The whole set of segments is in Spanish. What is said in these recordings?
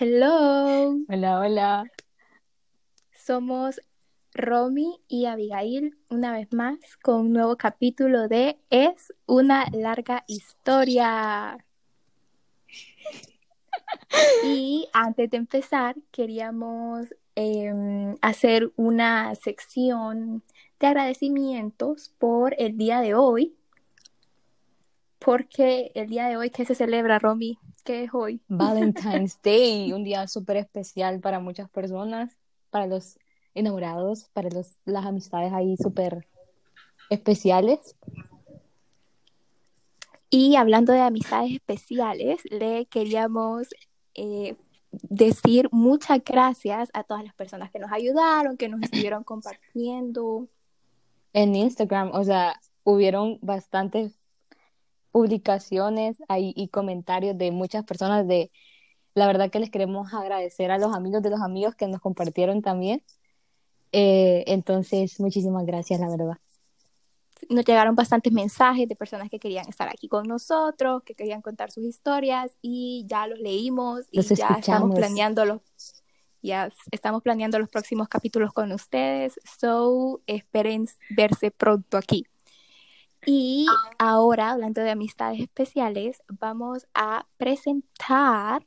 Hello, Hola, hola. somos Romy y Abigail una vez más con un nuevo capítulo de Es una larga historia. Y antes de empezar, queríamos em, hacer una sección de agradecimientos por el día de hoy. Porque el día de hoy, ¿qué se celebra, Romy? ¿Qué es hoy? Valentine's Day, un día súper especial para muchas personas, para los enamorados, para los, las amistades ahí súper especiales. Y hablando de amistades especiales, le queríamos eh, decir muchas gracias a todas las personas que nos ayudaron, que nos estuvieron compartiendo. En Instagram, o sea, hubieron bastantes publicaciones ahí y comentarios de muchas personas de, la verdad que les queremos agradecer a los amigos de los amigos que nos compartieron también. Eh, entonces, muchísimas gracias, la verdad. Nos llegaron bastantes mensajes de personas que querían estar aquí con nosotros, que querían contar sus historias y ya los leímos y Los ya estamos planeando los ya estamos planeando los próximos capítulos con ustedes. So, esperen verse pronto aquí. Y ahora, hablando de amistades especiales, vamos a presentar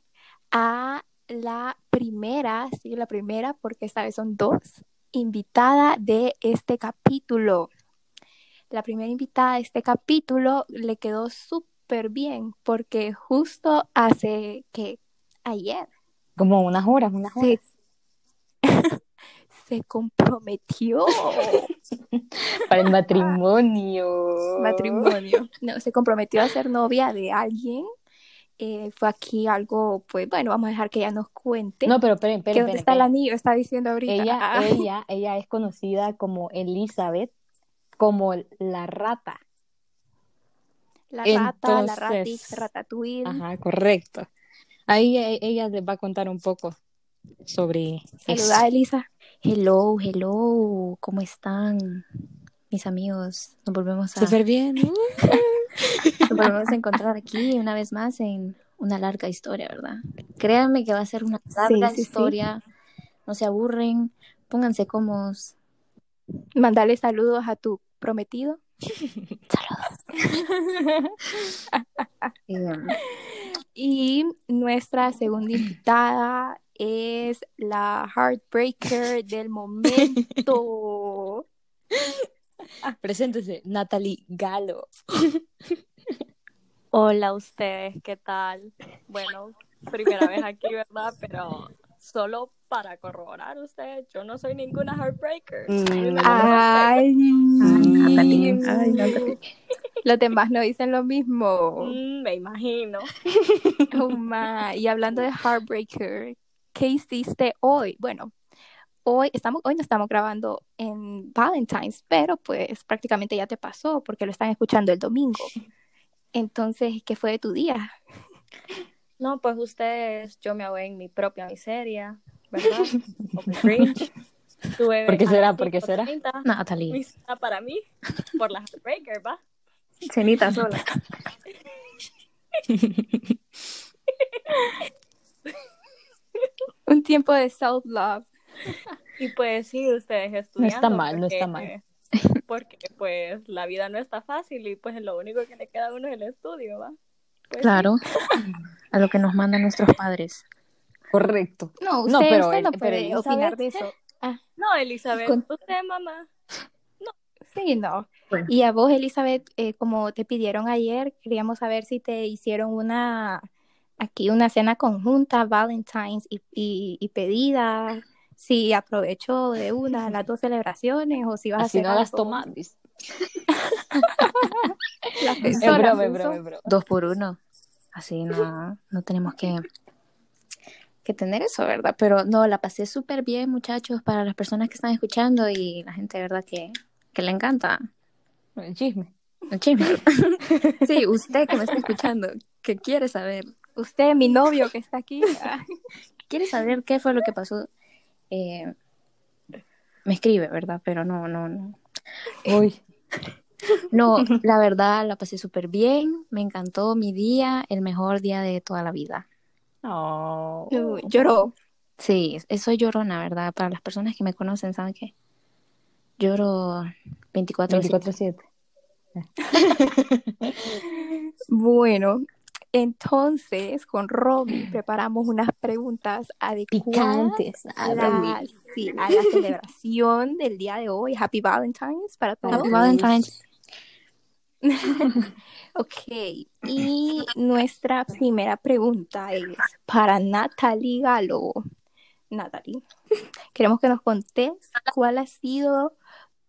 a la primera, sí, la primera, porque esta vez son dos, invitada de este capítulo. La primera invitada de este capítulo le quedó súper bien, porque justo hace que ayer Como unas horas, unas horas. se, se comprometió. Para el matrimonio. matrimonio. No, se comprometió a ser novia de alguien. Eh, fue aquí algo, pues bueno, vamos a dejar que ella nos cuente. No, pero esperen, esperen, dónde está el anillo, está diciendo ahorita. Ella, Ah, ella, ella es conocida como Elizabeth, como la rata. la rata, la ratix, ratatouille. Ajá, correcto. Ahí ella les va a contar un poco sobre Saluda eso. Elisa. Hello, hello, ¿cómo están mis amigos? Nos volvemos a, Súper bien. nos volvemos a encontrar aquí una vez más en una larga historia, ¿verdad? Créanme que va a ser una larga sí, sí. historia. No se aburren, pónganse cómodos. Mandale saludos a tu prometido. Eh, Y nuestra segunda invitada es la heartbreaker del momento. Preséntese, Natalie Galo. Hola a ustedes, ¿qué tal? Bueno, primera vez aquí, ¿verdad? Pero solo para corroborar ustedes, yo no soy ninguna heartbreaker. Una Ay, Natalie, ay, Natalie. los demás no dicen lo mismo. Mm, me imagino. Oh. Y hablando de Heartbreaker, ¿qué hiciste hoy? Bueno, hoy estamos, hoy no estamos grabando en Valentine's, pero pues prácticamente ya te pasó porque lo están escuchando el domingo. Entonces, ¿qué fue de tu día? No, pues ustedes, yo me ahogué en mi propia miseria, ¿verdad? Tuve ¿Por qué será? ¿Por qué será? 5:30 Natalie, Mi cena para mí, por la heartbreaker, ¿va? Cenita sola. Un tiempo de self-love. Y pues sí, ustedes No estudiando. está mal, no porque- está mal. Porque pues la vida no está fácil y pues lo único que le queda a uno es el estudio, ¿va? Pues, sí. claro, a lo que nos mandan nuestros padres. Correcto. No, No, usted, pero usted no puede opinar de eso. No, Elizabeth, Con- usted, mamá. Sí, no. Bueno. Y a vos, Elizabeth, eh, como te pidieron ayer, queríamos saber si te hicieron una, aquí una cena conjunta, Valentine's y, y, y pedida, si aprovechó de una las dos celebraciones o si vas Así a hacer no las tomas. dice. Las Es personas, broma, es ¿no? broma, es broma. Dos por uno. Así no, no tenemos que, que tener eso, ¿verdad? Pero no, la pasé súper bien, muchachos, para las personas que están escuchando y la gente, ¿verdad? Que, que le encanta El chisme. el chisme. Sí, usted que me está escuchando, que quiere saber, Usted, mi novio que está aquí. quiere saber qué fue lo que pasó, eh, me escribe, ¿verdad? Pero no, no, no. Uy. No, la verdad la pasé súper bien, me encantó mi día, el mejor día de toda la vida. Oh. Lloró. Sí, soy llorona, ¿verdad? Para las personas que me conocen, ¿saben qué? Lloro 24 24-7. Bueno, entonces con Romy preparamos unas preguntas adecuadas Picantes. a la, sí, a la celebración del día de hoy. Happy Valentine's para todos. Happy Valentine's. Ok, y nuestra primera pregunta es para Natalie Galo. Natalie, queremos que nos contes cuál ha sido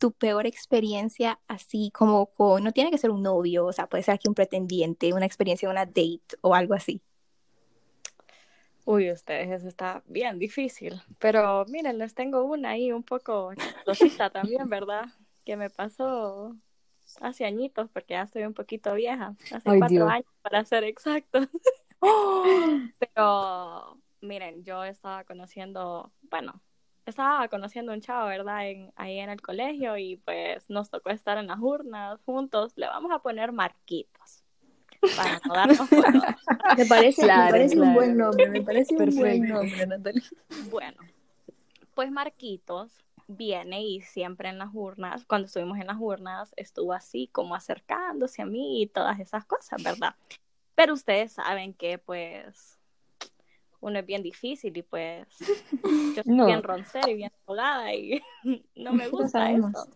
tu peor experiencia así como con, no tiene que ser un novio, o sea, puede ser aquí un pretendiente, una experiencia, una date o algo así. Uy, ustedes, eso está bien difícil. Pero miren, les tengo una ahí un poco chistosita también, ¿verdad? Que me pasó hace añitos, porque ya estoy un poquito vieja. Hace Ay, cuatro Dios. años, para ser exactos. Pero miren, yo estaba conociendo, bueno, estaba conociendo un chavo, ¿verdad? En, ahí en el colegio y pues nos tocó estar en las urnas juntos. Le vamos a poner marquitos para no darnos cuenta. Me parece, Claro, me parece un buen nombre, me parece un buen nombre, Natalia. Bueno, pues Marquitos viene y siempre en las urnas, cuando estuvimos en las urnas, estuvo así como acercándose a mí y todas esas cosas, ¿verdad? Pero ustedes saben que pues uno es bien difícil y pues yo soy No. bien roncera y bien drogada y no me gusta eso.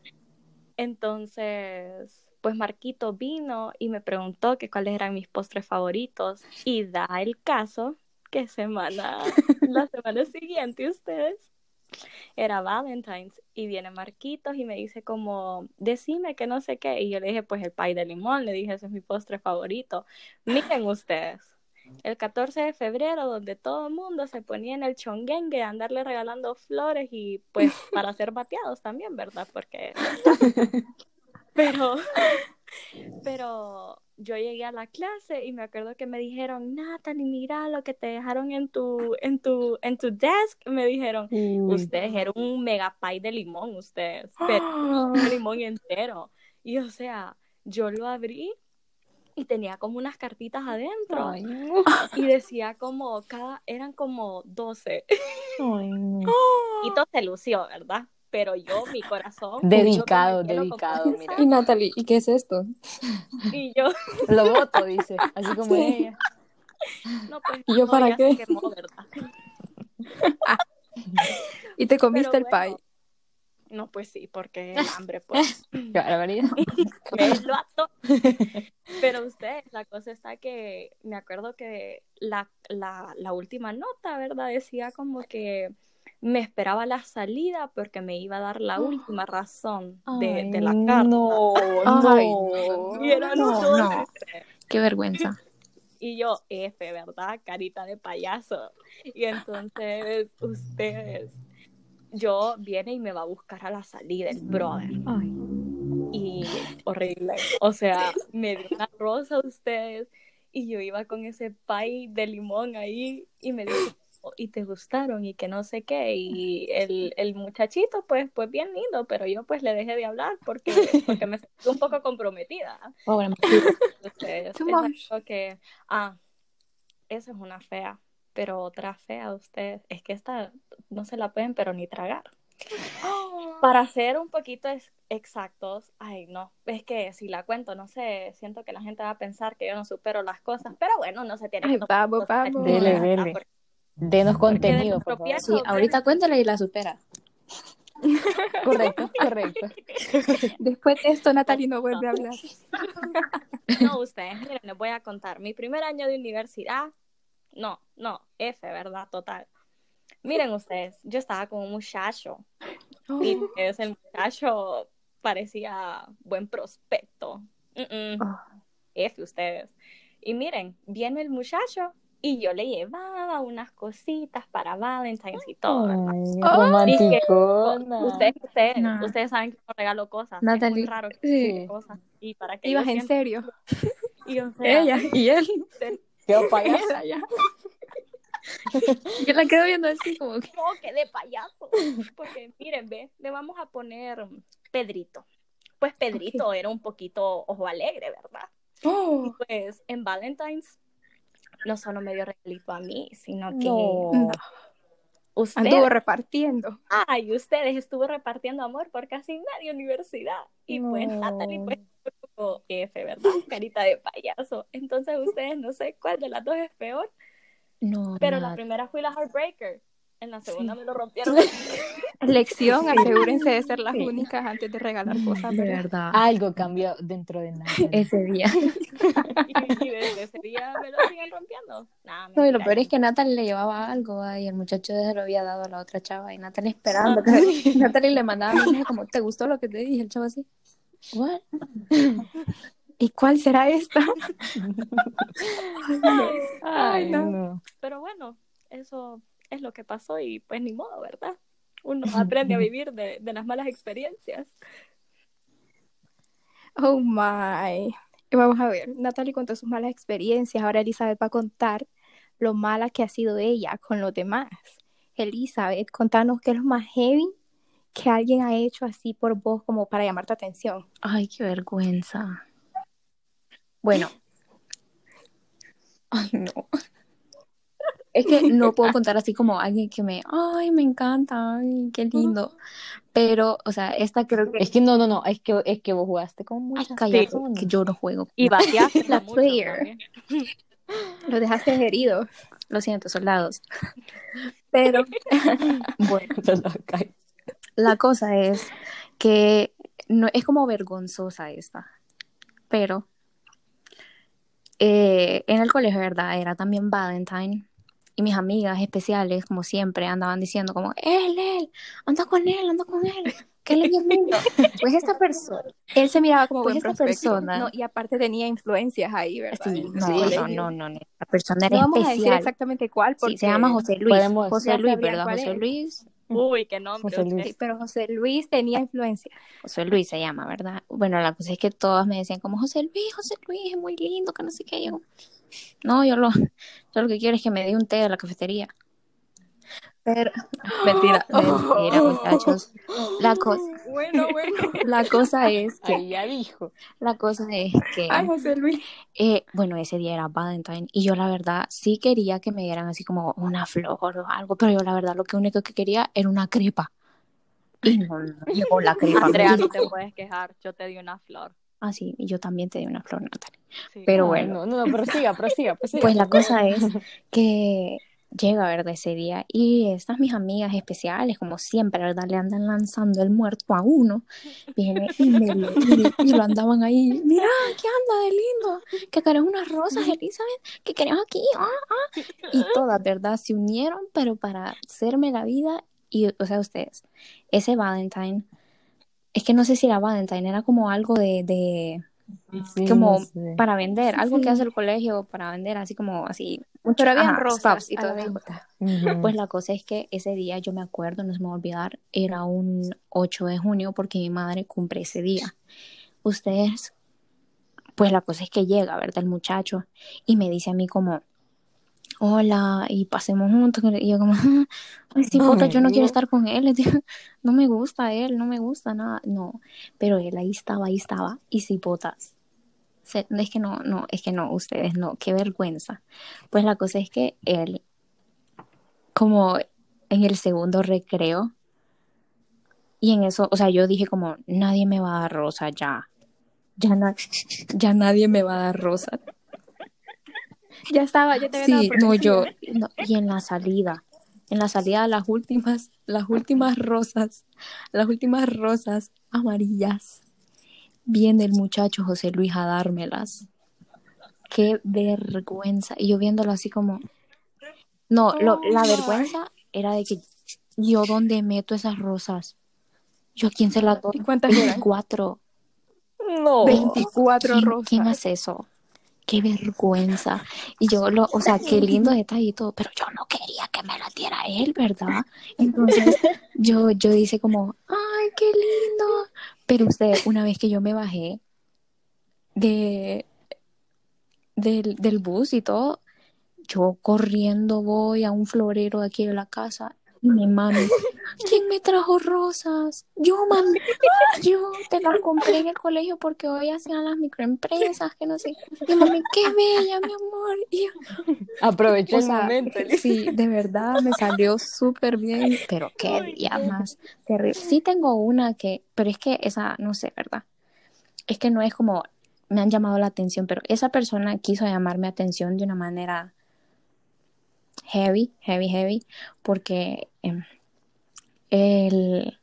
Entonces, pues Marquito vino y me preguntó que cuáles eran mis postres favoritos y da el caso que semana, la semana siguiente ustedes era Valentine's y viene Marquitos y me dice como, decime que no sé qué y yo le dije pues el pay de limón, le dije ese es mi postre favorito. Miren ustedes, el 14 de febrero donde todo el mundo se ponía en el chonguengue a andarle regalando flores y pues para ser bateados también, ¿verdad? Porque pero pero yo llegué a la clase y me acuerdo que me dijeron, Natalie, mira lo que te dejaron en tu, en tu, en tu desk. Me dijeron, Uy. ustedes eran un mega pie de limón, ustedes, pero un limón entero. Y o sea, yo lo abrí y tenía como unas cartitas adentro Ay, no. y decía como cada, eran como 12. Ay, no. Y todo se lució, ¿verdad? Pero yo, mi corazón. Dedicado, dedicado, mira. Y Natalie, ¿y qué es esto? Y yo, Lo voto, dice. Así como Sí. ella. no, pues. ¿Y yo no, para qué? se quemó, ¿verdad? Y te comiste Pero el pie. No, pues sí, porque el hambre, pues. Qué barbaridad. Pero ustedes, la cosa está que me acuerdo que la, la, la última nota, ¿verdad? Decía como que me esperaba la salida porque me iba a dar la última razón de, Ay, de la carta. No, Ay, no. Y No, doce. no. Qué vergüenza. Y yo, F, ¿verdad? Carita de payaso. Y entonces, ustedes, yo viene y me va a buscar a la salida el brother. Ay. Y horrible. O sea, me dio una rosa a ustedes y yo iba con ese pie de limón ahí y me dijo, "Oh, y te gustaron y que no sé qué. Y el, el muchachito, pues, pues bien lindo, pero yo pues le dejé de hablar porque, porque me sentí un poco comprometida. Pobre Marquito. Ustedes, Too es much. algo que, ah, esa es una fea, pero otra fea ustedes, es que esta no se la pueden pero ni tragar. Para ser un poquito ex- exactos, ay no, es que si la cuento, no sé, siento que la gente va a pensar que yo no supero las cosas, pero bueno, no se tiene Ay, que tomar vamos, cosas vamos. Dele, ¿verdad? dele. Porque- Denos de contenido, por favor. Sí, ahorita cuéntala y la supera. Correcto, correcto. Después de esto, Natalie no vuelve a hablar. No, ustedes, miren, les voy a contar. Mi primer año de universidad, no, no, F, ¿verdad? Total. Miren ustedes, yo estaba con un muchacho y ese muchacho parecía buen prospecto. Mm-mm. Oh. F ustedes. Y miren, viene el muchacho y yo le llevaba unas cositas para Valentine's y todo, ¿verdad? Ay, Oh. romanticona. Ustedes, ustedes, No. ustedes saben que no regalo cosas. Es Natalie, muy raro que sí. cosas. Y para que Ibas yo en serio. y, o sea, Ella y él. Qué payaso. Ya. Yo la quedo viendo así como que. No, que de payaso. Porque miren, ve, le vamos a poner Pedrito. pues Pedrito era un poquito ojo alegre, ¿verdad? Oh, Pues en Valentine's no solo me dio regalito a mí, sino que No. usted, anduvo repartiendo. ay, ustedes estuvo repartiendo amor por casi media universidad. Y pues No. Natalie pues F, ¿verdad? Carita de payaso. Entonces ustedes no sé cuál de las dos es peor, No, pero la nada. primera fui la heartbreaker. En la segunda Sí. me lo rompieron. Lección, asegúrense de ser las Sí. únicas antes de regalar cosas, de ¿verdad? Algo cambió dentro de Natalie. Ese día. y, y desde ese día me lo siguen rompiendo. Nah, No, y lo peor es que Natalie le llevaba algo ah, y el muchacho se lo había dado a la otra chava y Natalie esperando. que- Natalie le mandaba mensaje como, ¿te gustó lo que te dije? El chavo así, ¿what? ¿Y cuál será esta? Ay, no. no. Pero bueno, eso es lo que pasó y pues ni modo, ¿verdad? Uno aprende a vivir de, de las malas experiencias. Oh my. Y vamos a ver, Natalie contó sus malas experiencias, ahora Elizabeth va a contar lo mala que ha sido ella con los demás. Elizabeth, contanos qué es lo más heavy que alguien ha hecho así por vos como para llamar tu atención. Ay, qué vergüenza. Bueno. Ay, no. Es que no puedo contar así como alguien que me, ay, me encanta, ay, qué lindo. Pero, o sea, esta creo que... Es que no, no, no, es que, es que vos jugaste con Ay, muchas cállate, personas. que yo no juego. Y vaciaste La mucho player. también. Los dejaste heridos. Lo siento, soldados. Pero, bueno, la cosa es que no es como vergonzosa esta, pero eh, en el colegio, ¿verdad? Era también Valentine y mis amigas especiales, como siempre, andaban diciendo como, él, él, anda con él, anda con él, que él es lindo. Pues esta persona, Él se miraba como Pues esta prospecto. persona- No, y aparte tenía influencias ahí, ¿verdad? sí, no, su no, no, no, no, la persona No era vamos a decir especial. exactamente cuál, porque Sí, se llama José Luis. Podemos- José Luis, ¿verdad? José. Luis. Uy, qué nombre. José usted. Luis. Sí, pero José Luis tenía influencia. José Luis se llama, ¿verdad? Bueno, la cosa es que todas me decían como José Luis, José Luis, es muy lindo, que no sé qué. Yo, no, yo lo, yo lo que quiero es que me dé un té de la cafetería. Pero, mentira, mentira, muchachos. La cosa, Bueno, bueno. la cosa es que, Ahí ya dijo. la cosa es que, Ay, José Luis. eh, bueno, ese día era Valentine y yo la verdad sí quería que me dieran así como una flor o algo, pero yo la verdad lo que único que quería era una crepa. Y no, no llegó la crepa. Andrea, no te puedes quejar. Yo te di una flor. Ah, sí, y yo también te di una flor, Natalia. Sí. Pero bueno. No, no, no, prosiga, prosiga, prosiga. Pues la cosa es que llega, ¿verdad? Ese día y estas mis amigas especiales, como siempre, ¿verdad? Le andan lanzando el muerto a uno. Viene y, me lo, y, y lo andaban ahí. Mira, ¿qué anda de lindo? Que querés unas rosas, Elizabeth, que querés aquí. Ah, ah. Y todas, ¿verdad? Se unieron, pero para hacerme la vida. Y, o sea, ustedes, ese Valentine, es que no sé si era Valentine, era como algo de, de Sí, como no sé. para vender, Sí, algo sí. que hace el colegio para vender, así como así. Pero habían rosas y todo eso. Pues la cosa es que ese día yo me acuerdo, no se me va a olvidar, era un 8 de junio porque mi madre cumple ese día. Ustedes, pues la cosa es que llega, ¿verdad? El muchacho y me dice a mí como, hola, y pasemos juntos. Y yo como, ay, sí, puta, yo no quiero estar con él. No me gusta él, no me gusta nada. No, pero él ahí estaba, ahí estaba. Y sí, potas. Se- Es que no, no, es que no, ustedes no, qué vergüenza. Pues la cosa es que él, como en el segundo recreo, y en eso, o sea, yo dije como, nadie me va a dar rosa ya. Ya, na- ya nadie me va a dar rosa. Ya estaba, ya te había Sí, no, yo, no, y en la salida, en la salida las últimas, las últimas rosas, las últimas rosas amarillas, viene el muchacho José Luis a dármelas. Qué vergüenza. Y yo viéndolo así como, no, lo- la Oh, vergüenza era de que yo dónde meto esas rosas. Yo a quién se las doy. ¿Y cuántas eran? 24. No. 24 ¿Quién, rosas. quién hace eso? Qué vergüenza. Y yo, lo, o sea, qué lindo todo, pero yo no quería que me la diera él, ¿verdad? Entonces, yo, yo dice como, ay, qué lindo. Pero usted, una vez que yo me bajé de, del, del bus y todo, yo corriendo voy a un florero de aquí de la casa Y mi mami, ¿quién me trajo rosas? Yo, mami, yo te las compré en el colegio porque hoy hacían las microempresas, que no sé. Y mami, qué bella, mi amor. Y yo, o el momento. sí, de verdad me salió súper bien, pero qué día más terrible. Sí tengo una que, pero es que esa, no sé, ¿verdad? Es que no es como, me han llamado la atención, pero esa persona quiso llamarme atención de una manera heavy, heavy, heavy, porque em, el,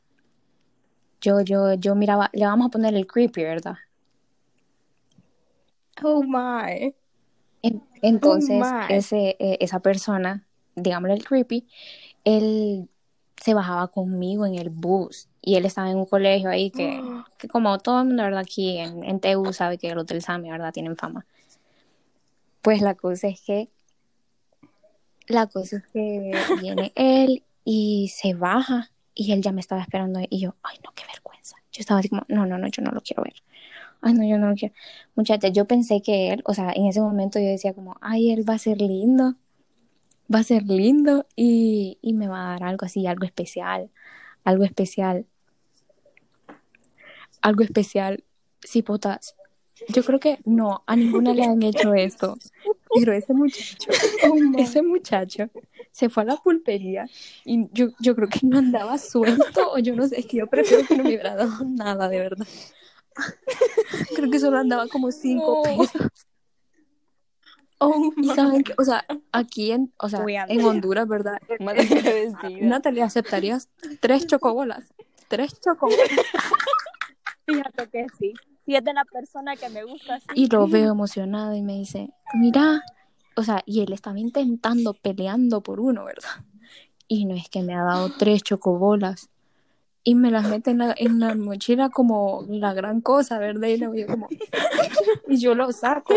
yo, yo, yo miraba, le vamos a poner el creepy, ¿verdad? Oh my. En- Entonces, my. ese, eh, esa persona, digámosle el creepy, él se bajaba conmigo en el bus y él estaba en un colegio ahí que, que como todo el mundo, ¿verdad? Aquí en, en TU sabe que los del SAMI, ¿verdad? Tienen fama. Pues la cosa es que, la cosa es que viene él y se baja y él ya me estaba esperando y yo, ay no, qué vergüenza. Yo estaba así como, no, no, no, yo no lo quiero ver. Ay, no, yo no lo quiero. Muchacha, yo pensé que él, o sea, en ese momento yo decía como, ay, él va a ser lindo, va a ser lindo y, y me va a dar algo así, algo especial, algo especial, algo especial. Sí, potas. Yo creo que no, a ninguna le han hecho esto. Pero ese muchacho, ese muchacho se fue a la pulpería y yo, yo creo que no andaba suelto o yo no sé, es que yo prefiero que no me hubiera dado nada, de verdad. Creo que solo andaba como cinco pesos. Oh Y saben que, o sea, aquí en, o sea, en Honduras, ¿verdad? Natalie, ¿aceptarías tres chocobolas? Tres chocobolas. Fíjate que sí. Si es de la persona que me gusta, sí. Y lo veo emocionado y me dice, mira, o sea, y él estaba intentando, peleando por uno, ¿verdad? Y no es que me ha dado tres chocobolas. Y me las mete en la, en la mochila como la gran cosa, ¿verdad? Y, yo como... y yo lo saco,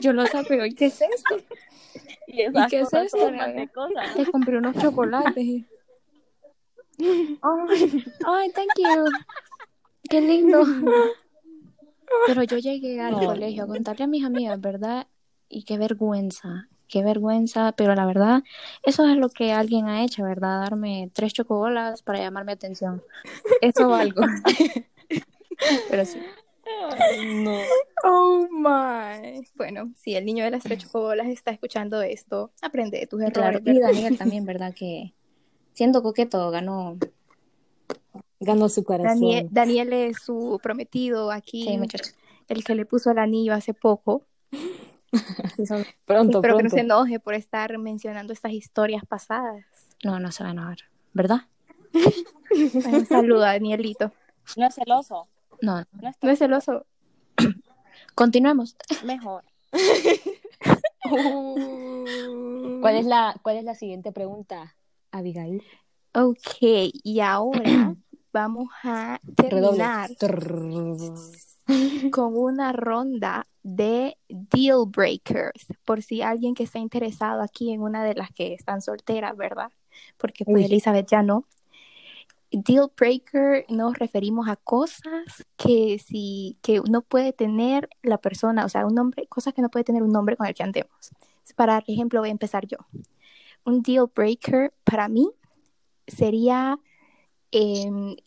yo lo saco y ¿qué es esto? Y, esas qué es esto. Te compré unos chocolates. y- Ay, ay, thank you. Qué lindo. Pero yo llegué al colegio a contarle a mis amigas, ¿verdad? Y qué vergüenza, qué vergüenza, pero la verdad, eso es lo que alguien ha hecho, ¿verdad? Darme tres chocobolas para llamarme atención. Eso algo. Pero sí. No. Oh my. Bueno, si el niño de las tres chocobolas está escuchando esto, aprende de tus errores. Claro, y. Daniel también, ¿verdad? Que siendo coqueto ganó. Ganó su corazón. Daniel, Daniel es su prometido aquí, Sí, muchachos. el que le puso el anillo hace poco. Sí, son- Pronto, Espero que no se enoje por estar mencionando estas historias pasadas. No, no se va a enojar, ¿verdad? Un saludo a Danielito. No es celoso. No, no. No es No es celoso. Continuemos. mejor. ¿Cuál es la, cuál es la siguiente pregunta, Abigail? Ok, y ahora vamos a terminar Redoble. con una ronda de deal breakers, por si alguien que está interesado aquí en una de las que están solteras, ¿verdad? Porque pues Uy. Elizabeth ya no. Deal breaker nos referimos a cosas que si que no puede tener la persona, o sea, un nombre, cosas que no puede tener un nombre con el que andemos. Para ejemplo, voy a empezar yo. Un deal breaker para mí sería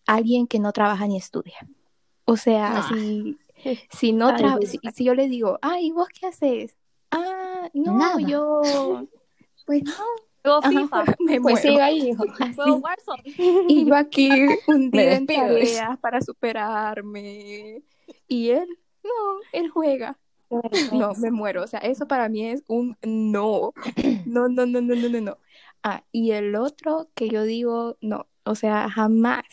alguien que no trabaja ni estudia. O sea, Ah. si, si no Ay, si, si yo le digo, ay, ¿vos qué haces? Ah, no, Nada. yo, pues no, Juego Ajá, FIFA. me Pues muero. ahí, hijo. Y yo aquí hundida en despido. tareas para superarme. Y él, no, él juega. No, me muero. O sea, eso para mí es un no. No, no, no, no, no, no, no. Ah, y el otro que yo digo, no, o sea, jamás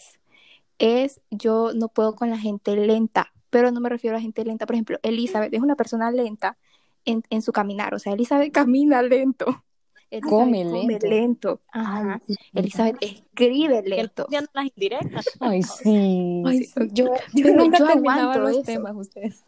es yo no puedo con la gente lenta, pero no me refiero a la gente lenta. Por ejemplo, Elizabeth es una persona lenta en, en su caminar. O sea, Elizabeth camina lento. Elizabeth Come come lento. lento. Ajá. Ay. Elizabeth escribe lento. haciendo las indirectas. Ay, sí. Ay, Sí. yo, yo yo terminaba aguanto los eso. temas ustedes.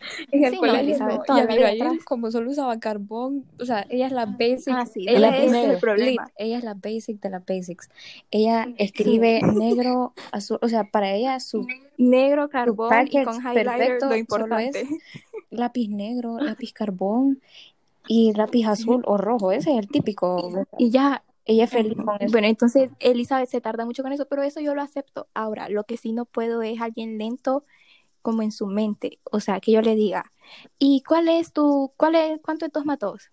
En el Sí, colegio Elizabeth, no. Y la Abigail, como solo usaba carbón, o sea, ella es la basic. Ah, sí, ella ese es el problema. ella es la basic de las basics. Ella escribe negro, azul, o sea, para ella su Negro, carbón y package con highlighter perfecto lo solo importante. es lápiz negro, lápiz carbón y lápiz azul o rojo. Ese es el típico. Y ya, ella es feliz con eso. Bueno, entonces Elizabeth se tarda mucho con eso, pero eso yo lo acepto. Ahora, lo que sí no puedo es alguien lento como en su mente. O sea, que yo le diga, ¿y cuál es tu, cuál es, cuánto dos más dos?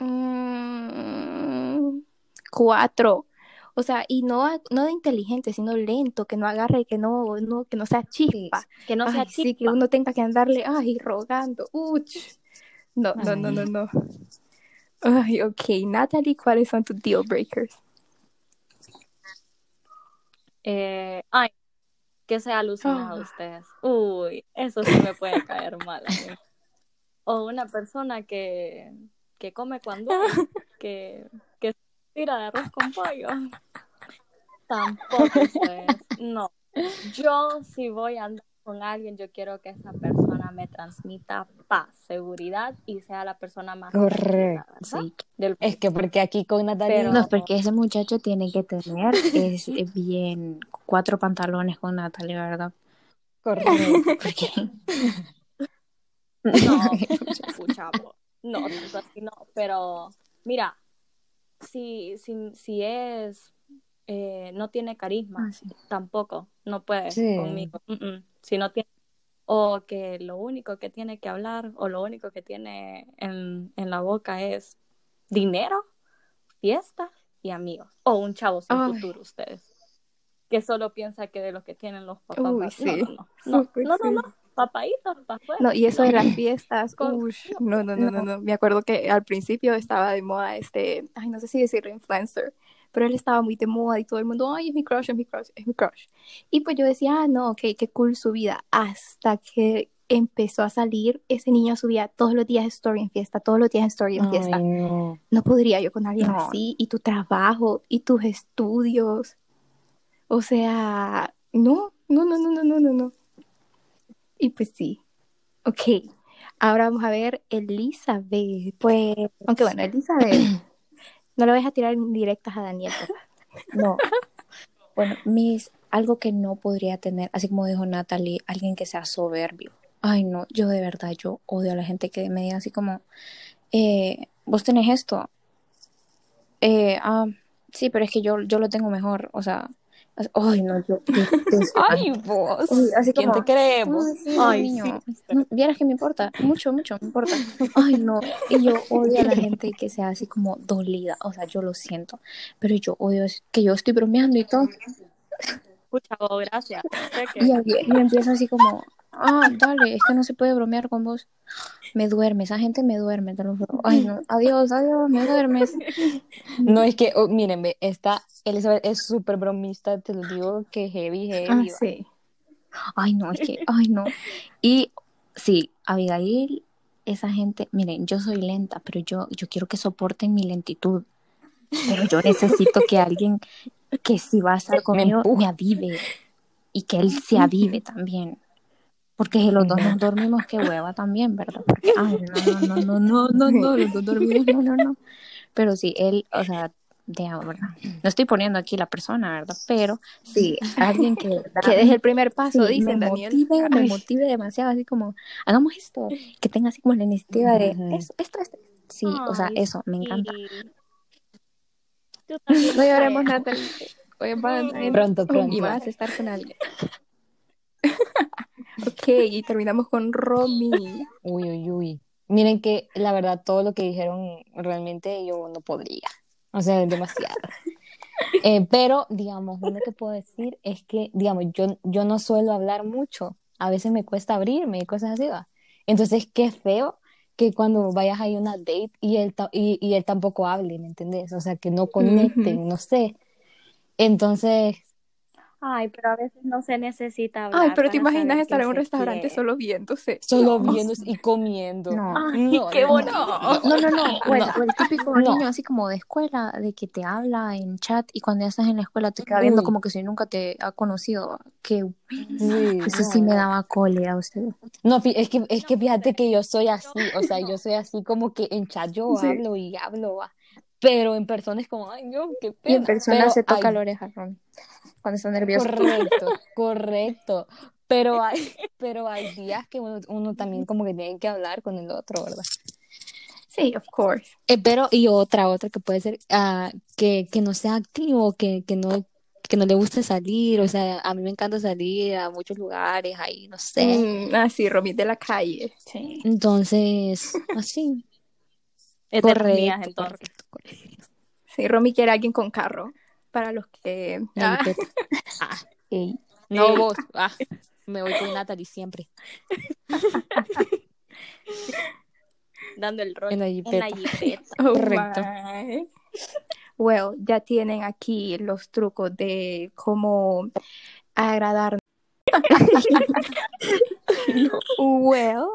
Mm, cuatro. O sea, y no, no de inteligente, sino lento, que no agarre, que no, no, que no sea chispa. Que no sea Ay, sí, que chispa. uno tenga que andarle, ay, rogando. Uch. No, no, no, no, no. Ay, ok. Natalie, ¿cuáles son tus deal breakers? Eh, ay, que sea alucinado Ah. ustedes. Uy, eso sí me puede caer mal a mí. O una persona que, que come cuando que, que se tira de arroz con pollo. Tampoco ustedes. No. Yo si voy a andar con alguien, yo quiero que esa persona me transmita paz, seguridad y sea la persona más. ¿verdad? Sí. Del Es que porque aquí con Natalia Pero- No, porque ese muchacho tiene que tener es, es bien cuatro pantalones con Natalia, ¿verdad? correcto. No, pucha, no, no, pero mira, si, si, si es, eh, no tiene carisma, Ah, sí. tampoco, no puede Sí. conmigo, Mm, mm. Si no tiene, o que lo único que tiene que hablar, o lo único que tiene en, en la boca es dinero, fiestas y amigos, o un chavo sin Ay. futuro ustedes, que solo piensa que de lo que tienen los papás, Uy, no, sí. no, no, no, no, no, no, papaitos, afuera. No, y eso de las fiestas, ush, no, no, no, no, no. Me acuerdo que al principio estaba de moda este, ay, no sé si decirlo influencer, pero él estaba muy de moda y todo el mundo, ay, es mi crush, es mi crush, es mi crush. Y pues yo decía, ah, no, ok, qué cool su vida, hasta que empezó a salir, ese niño subía todos los días story en fiesta, todos los días story en fiesta. Ay, no. No podría yo con alguien No. así, y tu trabajo, y tus estudios. O sea, no, no, no, no, no, no, no, no. Y pues sí. Ok. Ahora vamos a ver Elizabeth. pues Aunque bueno, Elizabeth, no le vais a tirar indirectas a Daniel. no. Bueno, mis algo que no podría tener, así como dijo Natalie, alguien que sea soberbio. Ay, no, yo de verdad, yo odio a la gente que me diga así como, eh, vos tenés esto. Eh, ah, sí, pero es que yo, yo lo tengo mejor, o sea, ay, no, yo, Ay, vos. Así ¿Quién como, te creemos? Ay, sí, no, Ay, niño. sí. No, vieras que me importa, mucho, mucho, me importa. Ay, no, y yo odio a la gente que sea así como dolida, o sea, yo lo siento, pero yo odio que yo estoy bromeando y todo, oh, gracias. Y empiezo así como, ah, dale, es que no se puede bromear con vos. Me duerme, esa gente me duerme, te lo juro. Ay, no, adiós, adiós, me duermes. No, es que, oh, mírenme, esta Elizabeth es súper bromista, te lo digo que heavy, heavy. Ah, sí. Ay, no, es que, ay, no. Y sí, Abigail, esa gente, miren, yo soy lenta, pero yo, yo quiero que soporten mi lentitud. Pero yo necesito que alguien que si va a estar conmigo me avive y que él se avive también. Porque si los dos nos dormimos, qué hueva también, ¿verdad? Porque, ay, no, no, no, no, no, no, los dos dormimos, no, no, no. Pero sí, él, o sea, de ahora, no estoy poniendo aquí la persona, ¿verdad? Pero sí, alguien que, verdad Que deje el primer paso, Sí, dicen me Daniel. motive, me Ay, motive demasiado, así como, hagamos esto, que tenga así como la iniciativa de esto, esto, esto. Sí, o sea, eso, me encanta. no lloremos. Natalie. Pronto, pronto. Y vas a estar con alguien. ok, y terminamos con Romy. Uy, uy, uy. Miren que la verdad todo lo que dijeron realmente yo no podría. O sea, es demasiado. Eh, pero, digamos, uno que puedo decir es que, digamos, yo, yo no suelo hablar mucho. A veces me cuesta abrirme y cosas así, ¿va? Entonces, qué feo que cuando vayas a una date y él, ta- y, y él tampoco hable, ¿me entendés? O sea, que no conecten, no sé. Entonces, Ay, pero a veces no se necesita hablar. Ay, pero te imaginas estar en un restaurante quiere. solo viéndose. solo No. viendo y comiendo. No. Ay, qué no, bonito. no. No, no, no, o el, No. o el típico No. niño así como de escuela, de que te habla en chat y cuando ya estás en la escuela te queda viendo Uy. como que si nunca te ha conocido, que Sí, eso no, sí me daba cólera a usted. No, es que, es que fíjate que yo soy así, o sea, yo soy así como que en chat yo Sí. hablo y hablo, va. Pero en persona es como, ay, no, qué Y en pena. persona Pero se toca hay- la oreja, Romy, cuando está nervioso. Correcto, correcto. Pero hay, pero hay días que uno, uno también como que tiene que hablar con el otro, ¿verdad? Sí, of course. Eh, pero, y otra, otra que puede ser ah, que, que no sea activo, que, que no que no le guste salir, o sea, a mí me encanta salir a muchos lugares, ahí, no sé. Mm, así, Romy de la calle. Sí. Entonces, así. Es de Correcto, mías, entonces. correcto, correcto. Sí, Romy quiere a alguien con carro. Para los que. Ah. Ah, no vos, ah, me voy con Natalie siempre. Dando el rol En la jipeta. jipeta. oh Correcto. my. Well, ya tienen aquí los trucos de cómo agradar. Well,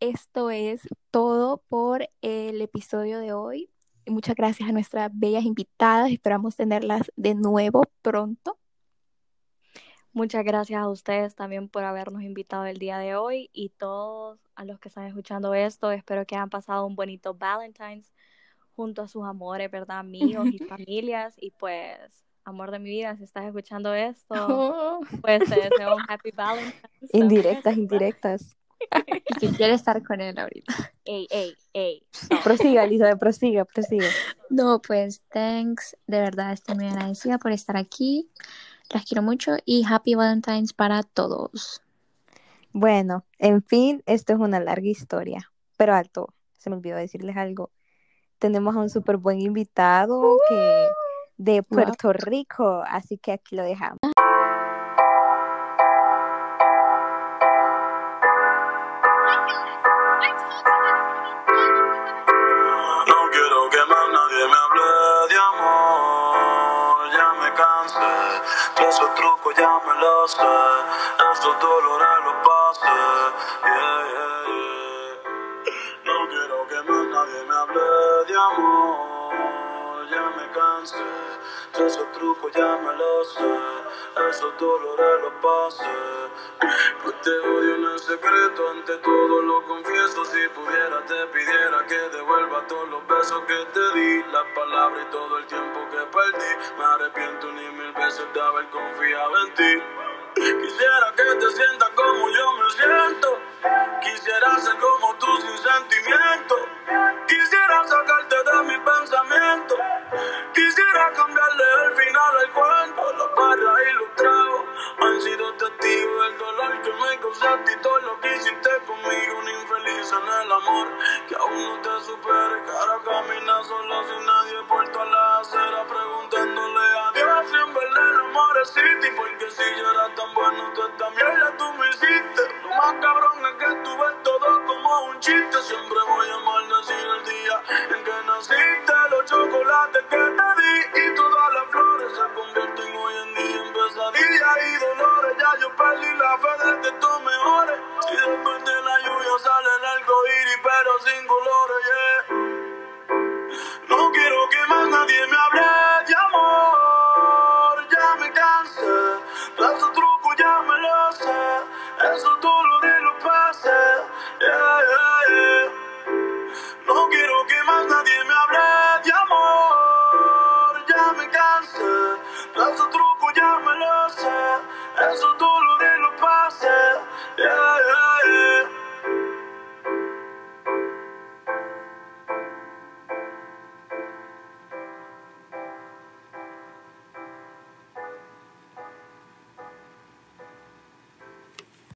esto es todo por el episodio de hoy. Muchas gracias a nuestras bellas invitadas. Esperamos tenerlas de nuevo pronto. Muchas gracias a ustedes también por habernos invitado el día de hoy y todos a los que están escuchando esto. Espero que hayan pasado un bonito Valentine's junto a sus amores, ¿verdad? Amigos y familias. Y pues, amor de mi vida, si estás escuchando esto, Oh, pues te deseo un happy Valentine's. Indirectas, indirectas. Y que quiere estar con él ahorita. Ey, ey, ey. Prosiga, Elizabeth, prosiga, prosiga. No, pues, thanks. De verdad, estoy muy agradecida por estar aquí. Las quiero mucho y Happy Valentine's para todos. Bueno, en fin, esto es una larga historia, pero alto, se me olvidó decirles algo. Tenemos a un súper buen invitado que de Puerto Rico, así que aquí lo dejamos. Ya me sé, esos dolores los pasé. Yeah, yeah, yeah. No quiero que más nadie me hable de amor, esos trucos ya me los sé, esos dolores los pasé. Pues te odio en el secreto, ante todo lo confieso. Si pudiera, te pidiera que devuelva todos los besos que te di, las palabras y todo el tiempo que perdí. Me arrepiento ni mil veces de haber confiado en ti. Quisiera que te sientas como yo me siento. Quisiera ser como tú sin sentimiento. Quisiera sacarte de mi pensamiento. Quisiera cambiarle el final al cuento. Las barras y los tragos han sido testigos del dolor que me causaste y todo lo que hiciste conmigo. Un infeliz en el amor que aún no te supere. Ahora camina solo sin nadie por toda la acera preguntándole a Dios si en verdad el amor existe. Porque si yo era tan bueno, tú esta mierda tú me hiciste. Lo más cabrón es que tú ves todo como un chiste. Siempre voy a maldecir el día en que naciste.